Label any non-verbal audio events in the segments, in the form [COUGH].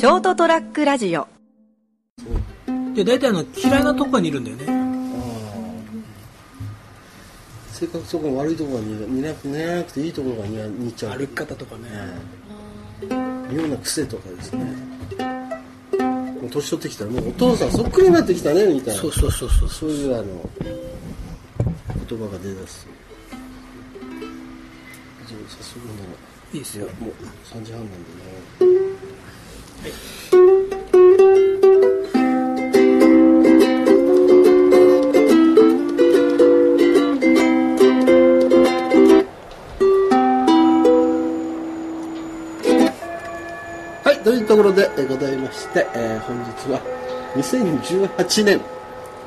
ショートトラックラジオ。で大体あの嫌いなとこにいるんだよね。性格とか悪いところが似なく寝なくていいところが似似ちゃう。歩き方とかね、妙な癖とかですね。もう年取ってきたらもうお父さんそっくりになってきたねみたいな。そうそうそうそうそう。いうあの言葉が出だす。じゃあ早速ならいいですよ。もう3時半なんでねはい、というところでございまして、えー本日は2018年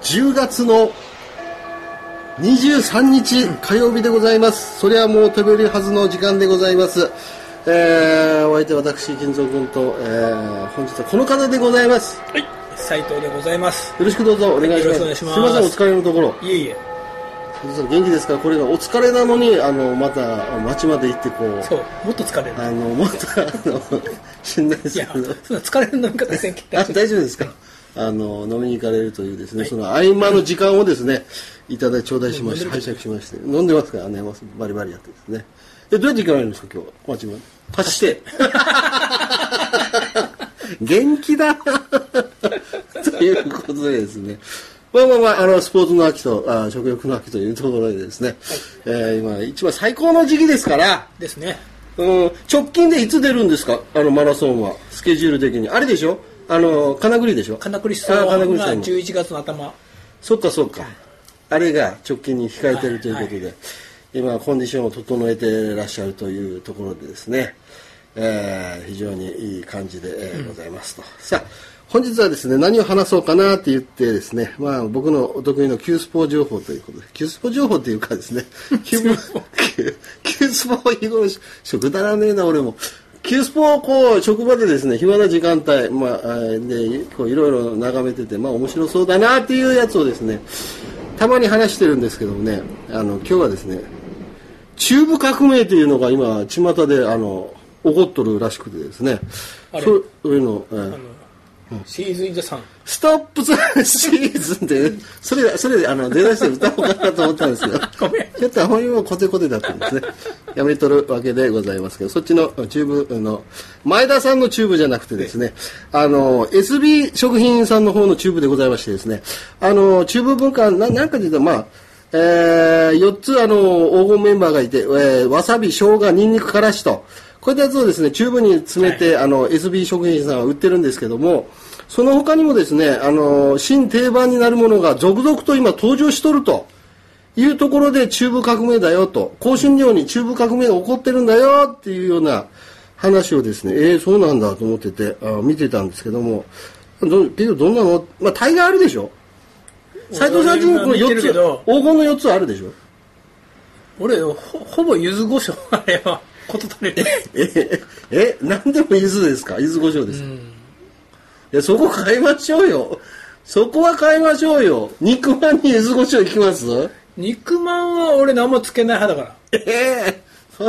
10月の23日火曜日でございます。それはもう飛べるはずの時間でございます。えー、お相手私、金蔵君と、えー、本日はこの方でございます。はい斉藤でございますよろしくどうぞお願いします。よろしくお願いすすいません、お疲れのところ。いえいえ元気ですかこれがお疲れなのに、あの、また街まで行ってこう、そうもっと疲れるあの、もっと、あの、[LAUGHS] しんないですけど。そんな疲れる飲み方せんけ大丈夫ですか？あの飲みに行かれるというですね、その合間の時間をですねいただい頂戴しまして拝借しまして。飲んでますからね。バリバリやってですね。えどうやって行かれるんですか今日街まで。パチして。[LAUGHS] 元気だ。[LAUGHS] ということでですね。まあまあまあ、あの、スポーツの秋と、あ食欲の秋というところでですね、えー今、一番最高の時期ですから、ですね。うん、直近でいつ出るんですか？あのマラソンは。スケジュール的に。あれでしょ？あの金栗でしょ？金栗さんも11月の頭。そっかそっか。あれが直近に控えてるということで、今コンディションを整えてらっしゃるというところでですね、えー非常にいい感じで、えーございますと。さあ本日はですね何を話そうかなって言ってですねまあ僕のお得意の Q スポ情報ということで Q スポ情報っていうかですね [LAUGHS] Q スポ日頃食だらねえな俺もキュースポをこう職場でですね暇な時間帯、まあ、でこういろいろ眺めててまあ面白そうだなっていうやつをですねたまに話してるんですけどもねあの今日はですね中部革命というのが今巷であの起こっとるらしくてですね。そういうの、えーシーズン・ザ・サン。ストップシーズンって、それ、それで、あの、出だして歌おうかなと思ったんですけど、ちょっとあまりにもコテコテだったんですね。やめとるわけでございますけど、そっちのチューブの、前田さんのチューブじゃなくてですね、あの、SB 食品さんの方のチューブでございましてですね、あの、チューブ文化、ななんかで言うと、まあ、えー、4つあの、黄金メンバーがいて、えー、わさび、生姜、ニンニク、からしと、こういったやつをですね、チューブに詰めて、あの、SB 食品さんは売ってるんですけども、その他にもですね、あの、新定番になるものが続々と今登場しとるというところで中部革命だよと、香春料に中部革命が起こってるんだよっていうような話をですね、えー、そうなんだと思ってて、あ見てたんですけども、ど結局どんなの？まあ、大概あるでしょ。斎藤さんちにこの俺は見て4つ、黄金の4つあるでしょ。俺ほほぼ柚子胡椒あれはこと足りるえ、え、何でも柚子ですか？柚子胡椒ですか、いや、そこ買いましょうよ。そこは買いましょうよ。肉まんに柚子胡椒いきます？肉まんは俺何もつけない派だからええそ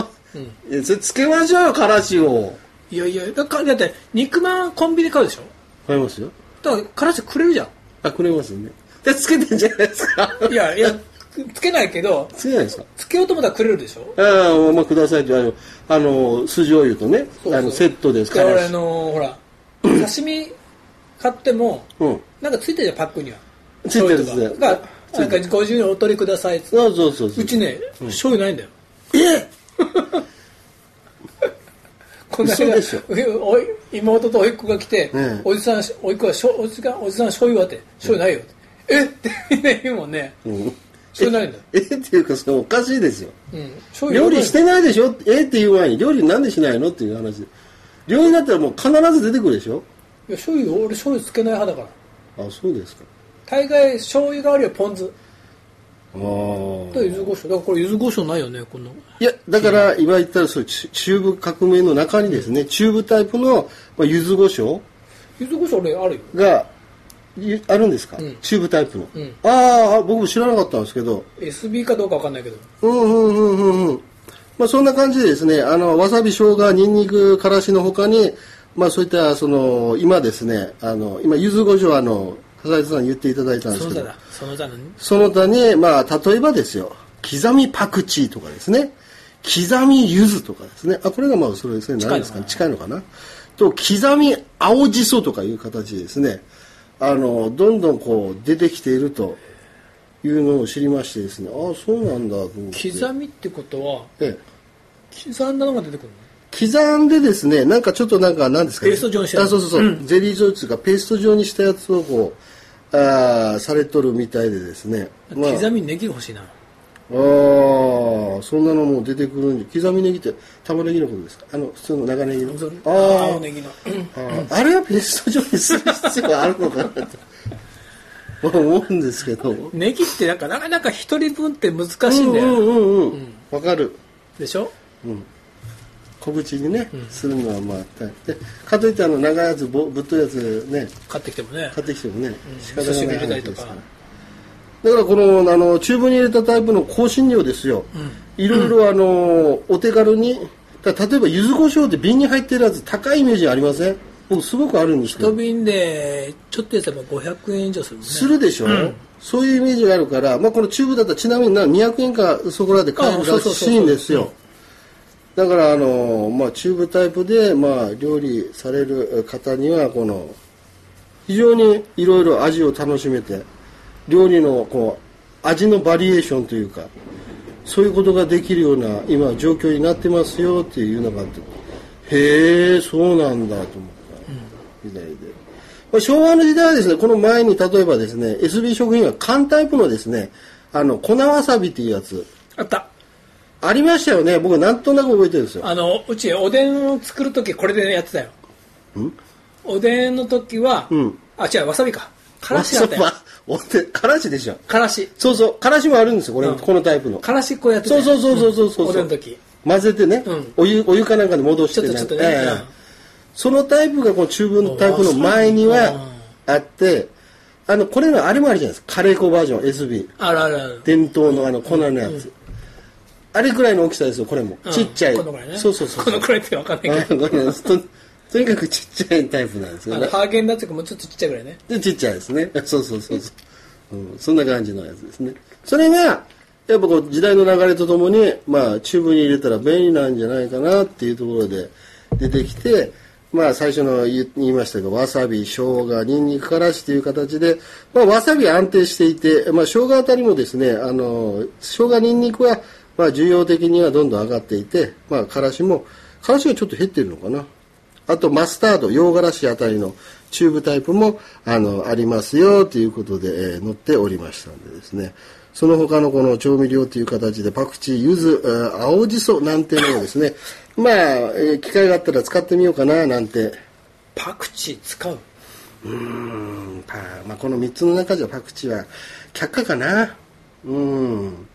いやそれつけましょうよ、からしを。いやいやだからだって肉まんコンビニで買うでしょ？買いますよ。だからからしくれるじゃんあ、くれますよね。で、つけてんじゃないですか？いやいやつけないけどつけないですか？つけようと思ったらくれるでしょ？ああ、まあ、くださいって、あの、あの、酢醤油とね、あの、セットです。で俺あからし。のほら刺身買ってもうん。なんかついてるじゃんパックには。ついてるんですか。がなんか50円お取りくださいって。そうそうそうそう。うちね醤油ないんだよ。え？[LAUGHS] この嘘でしょ？おい妹と甥っ子が来て、ええ。おじさん甥っ子がしょおじがおじさん醤油はって醤油ないよって、え？って言うもんね。うん。醤油ないんだよ、えっていうか、それおかしいですよ。うん、料理してないでしょ？えっていう前に、料理なんでしないの？っていう話で。料理だったらもう必ず出てくるでしょ？いや醤油俺醤油つけない派だから。あ、そうですか。大概醤油代わりはポン酢。ああ。と柚子胡椒。だからこれ柚子胡椒ないよねこの。いや、だから、今言ったら、そう、チチューブ革命の中にですね、チューブタイプの、まあ、柚子胡椒。柚子胡椒俺あるよ。が、いあるんですか、うん。チューブタイプの。うん。ああ、僕も知らなかったんですけど、SB かどうかわかんないけど。うんうんうんうんうん。まあ、そんな感じでですね、あの、わさび、生姜、ニンニク、からしの他に、まあそういったその今ですねあの今柚子胡椒あの笠井さん言っていただいたんですけど。その他だ。その他にまあ例えばですよ。刻みパクチーとかですね。刻み柚子とかですね。あこれがまあそれですね。何ですか？ね近いのかな？と刻み青じそとかいう形でですねあのどんどんこう出てきているというのを知りましてですねああそうなんだと思って。刻みってことはええ。刻んだのが出てくるの？刻んでですねなんかちょっとなんか何ですかね。ペースト状にしたあそうそうそう、ゼリー状というかペースト状にしたやつをこうあーされとるみたいでですね。まあ刻みネギが欲しいなああそんなのも出てくるんで刻みネギって玉ねぎのことですか？あの普通の長ネギの？あー。青ネギの。あれはペースト状にする必要があるのかなと思うんですけど。ネギってなんかなかなか一人分って難しいんだよ、うんうんうんうん。わかる。でしょ？小口にね、するのはまあでかといってあの長いやつぼぶっといやつね。買ってきてもね。買ってきてもね、仕方味噌汁がない話ですからだからこのあのチューブに入れたタイプの香辛料ですよ、いろいろあのお手軽にだ例えば柚子胡椒って瓶に入ってるやつ高いイメージありません？僕すごくあるんですけど一瓶でちょっとやつば500円以上するね。するでしょ、そういうイメージがあるから、まあ、このチューブだったらちなみにな200円かそこらで買えるらしいんですよ。だからあの、まあ、チューブタイプで、まあ、料理される方にはこの非常にいろいろ味を楽しめて料理のこう味のバリエーションというかそういうことができるような今状況になってますよっていうのがあってへえそうなんだと思った時代で、まあ、昭和の時代はですねこの前に例えばですね SB 食品は缶タイプのですねあの粉わさびっていうやつ。あった。ありましたよね。僕なんとなく覚えてるんですよ。あのうちおでんを作る時これでやってたよ。おでんの時は、うん。あ違うわさびか。からしあったよ。わお手からしでしょ。からし。そうそう。からしもあるんですよこれ、うん。このタイプの。からしっこうやってたよそうそうそうそうそうそう。んの時。混ぜてね、うん。お湯お湯かなんかで戻してちょっとちょっとね。ええ。うん。そのタイプがこの中分のタイプの前にはあってあのこれのあれもあるじゃないですか。カレー粉バージョン SB あるあるある。伝統のあの粉のやつ、あれくらいの大きさですよこれも、うん。ちっちゃい。このくらいね。そうそうそうこのくらいって分かんないあけど。これととにかくちっちゃいタイプなんですよね。ハーゲンダッツがもうちょっとちっちゃいぐらいね。でちっちゃいですね。[LAUGHS] そうそうそうそう、うん、そんな感じのやつですね。それがやっぱこう時代の流れとともにまあチューブに入れたら便利なんじゃないかなっていうところで出てきてまあ最初の言いましたけどわさび生姜にんにくからしという形で、まあ、わさび安定していて、まあ、生姜あたりもですねあの生姜にんにくはまあ需要的にはどんどん上がっていて、まあ、からしもからしがちょっと減ってるのかなあとマスタード、洋辛子あたりのチューブタイプもあのありますよということで、えー載っておりましたんでですね。その他のこの調味料という形でパクチー、柚子、えー青じそなんていうのをですね、まあ、えー機会があったら使ってみようかななんて。パクチー使う？うんパまあ、この3つの中じゃパクチーは却下かな。うん。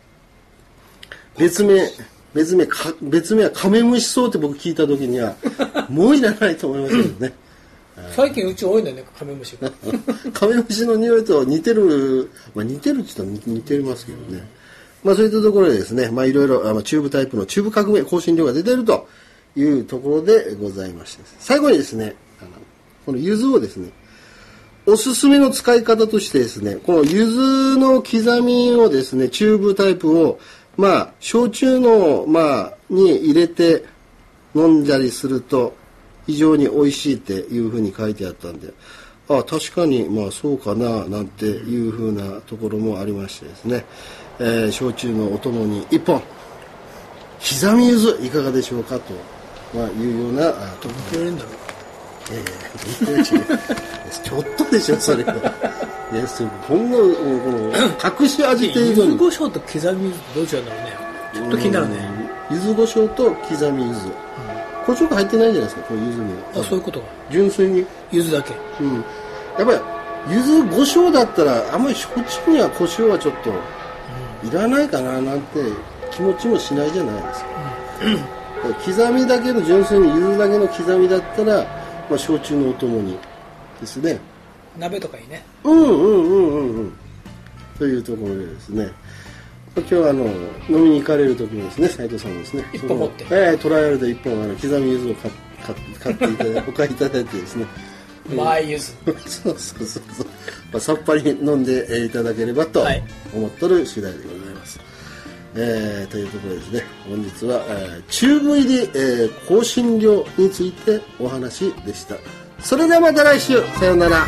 別名、別名か、別名はカメムシソウって僕聞いた時には、[LAUGHS] もういらないと思いますけどね。[LAUGHS] 最近うち多いんだよねカメムシが [LAUGHS] カメムシの匂いと似てる、まあ、似てるって言ったら似てますけどね。まあそういったところでですね、まあいろいろチューブタイプのチューブ革命香辛料が出てるというところでございまして、最後にですね、あのこの柚子をですね、おすすめの使い方としてですね、この柚子の刻みをですね、チューブタイプを、まあ、焼酎の、まあ、に入れて飲んだりすると、非常に美味しいっていうふうに書いてあったんで、あ確かに、まあそうかな、なんていうふうなところもありましてですね、えー焼酎のお供に一本、刻み柚子いかがでしょうかと、まあ、いうような、あのくらい入れるんだろう。ええ [LAUGHS] ちょっとでしょ、それは。いや、そこんな、この、隠し味程柚度に。子胡椒と刻み柚子どう違うんだろうねちょっと気になるねうん。柚子胡椒と刻み柚子。胡椒が入ってないじゃないですか、この柚子には。あそういうことか純粋に。柚子だけうん。やっぱり、柚子胡椒だったら、あんまり焼酎には胡椒はちょっと、いらないかな、なんて気持ちもしないじゃないですか。刻みだけの純粋に柚子だけの刻みだったら、まあ、焼酎のお供にですね。鍋とかいいね。うんうんうんうんうん。というところでですね。今日はあの飲みに行かれる時にですね斉藤さんもですね。一本持って。ええトライアルで一本あの刻み柚子を買買って買っていただいて [LAUGHS] お買いいただいてですね。マイユズそうそうそうそう、まあ、さっぱり飲んでえーいただければとはい。思っとる次第でございます、えーというところでですね。本日は、えーチューブ入り、えー香辛料についてお話でした。それではまた来週。さようなら